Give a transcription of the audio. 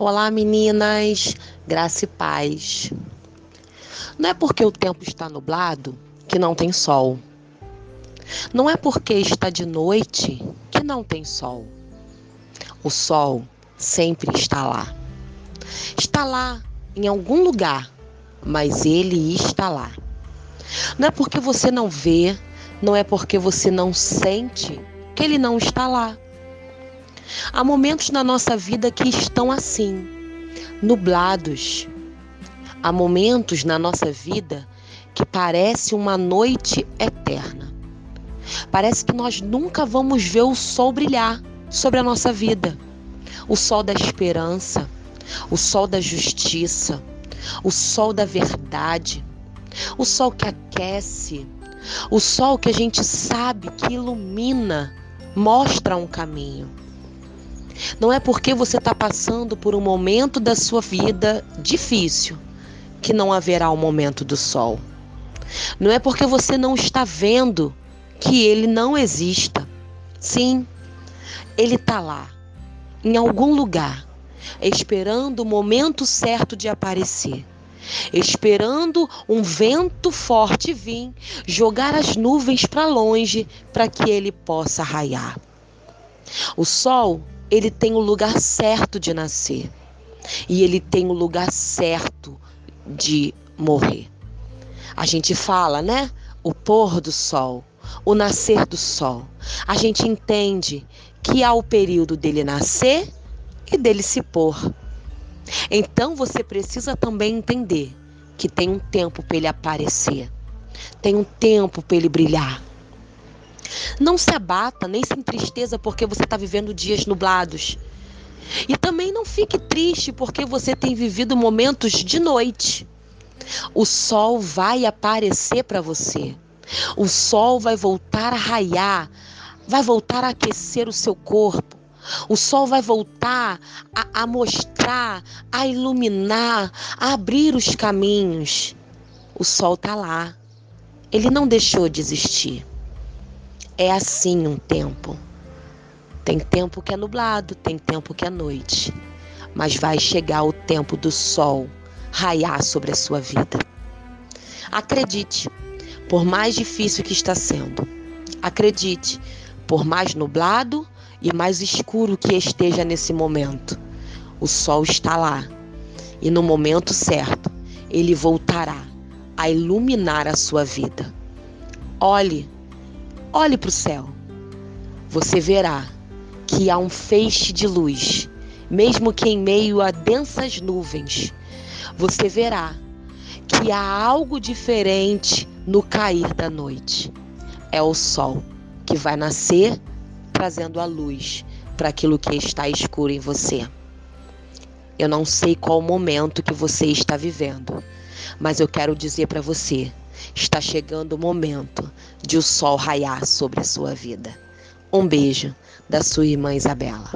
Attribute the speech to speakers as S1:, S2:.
S1: Olá, meninas, graça e paz. Não é porque o tempo está nublado que não tem sol. Não é porque está de noite que não tem sol. O sol sempre está lá. Está lá em algum lugar, mas ele está lá. Não é porque você não vê, não é porque você não sente que ele não está lá. Há momentos na nossa vida que estão assim, nublados. Há momentos na nossa vida que parece uma noite eterna. Parece que nós nunca vamos ver o sol brilhar sobre a nossa vida. O sol da esperança, o sol da justiça, o sol da verdade, o sol que aquece, o sol que a gente sabe que ilumina, mostra um caminho. Não é porque você está passando por um momento da sua vida difícil que não haverá um momento do sol. Não é porque você não está vendo que ele não exista. Sim, ele está lá, em algum lugar, esperando o momento certo de aparecer. Esperando um vento forte vir, jogar as nuvens para longe para que ele possa raiar. O sol ele tem o lugar certo de nascer e ele tem o lugar certo de morrer. A gente fala, né? O pôr do sol, o nascer do sol. A gente entende que há o período dele nascer e dele se pôr. Então você precisa também entender que tem um tempo para ele aparecer, tem um tempo para ele brilhar. Não se abata, nem se entristeça porque você está vivendo dias nublados. E também não fique triste porque você tem vivido momentos de noite. O sol vai aparecer para você. O sol vai voltar a raiar, vai voltar a aquecer o seu corpo. O sol vai voltar a, a mostrar, a iluminar, a abrir os caminhos. O sol está lá. Ele não deixou de existir. É assim um tempo. Tem tempo que é nublado, tem tempo que é noite. Mas vai chegar o tempo do sol raiar sobre a sua vida. Acredite, por mais difícil que está sendo. Acredite, por mais nublado e mais escuro que esteja nesse momento. O sol está lá. E no momento certo, ele voltará a iluminar a sua vida. Olhe Olhe para o céu. Você verá que há um feixe de luz, mesmo que em meio a densas nuvens. Você verá que há algo diferente no cair da noite. É o sol que vai nascer trazendo a luz para aquilo que está escuro em você. Eu não sei qual momento que você está vivendo, mas eu quero dizer para você Está chegando o momento de o sol raiar sobre a sua vida. Um beijo da sua irmã Isabela.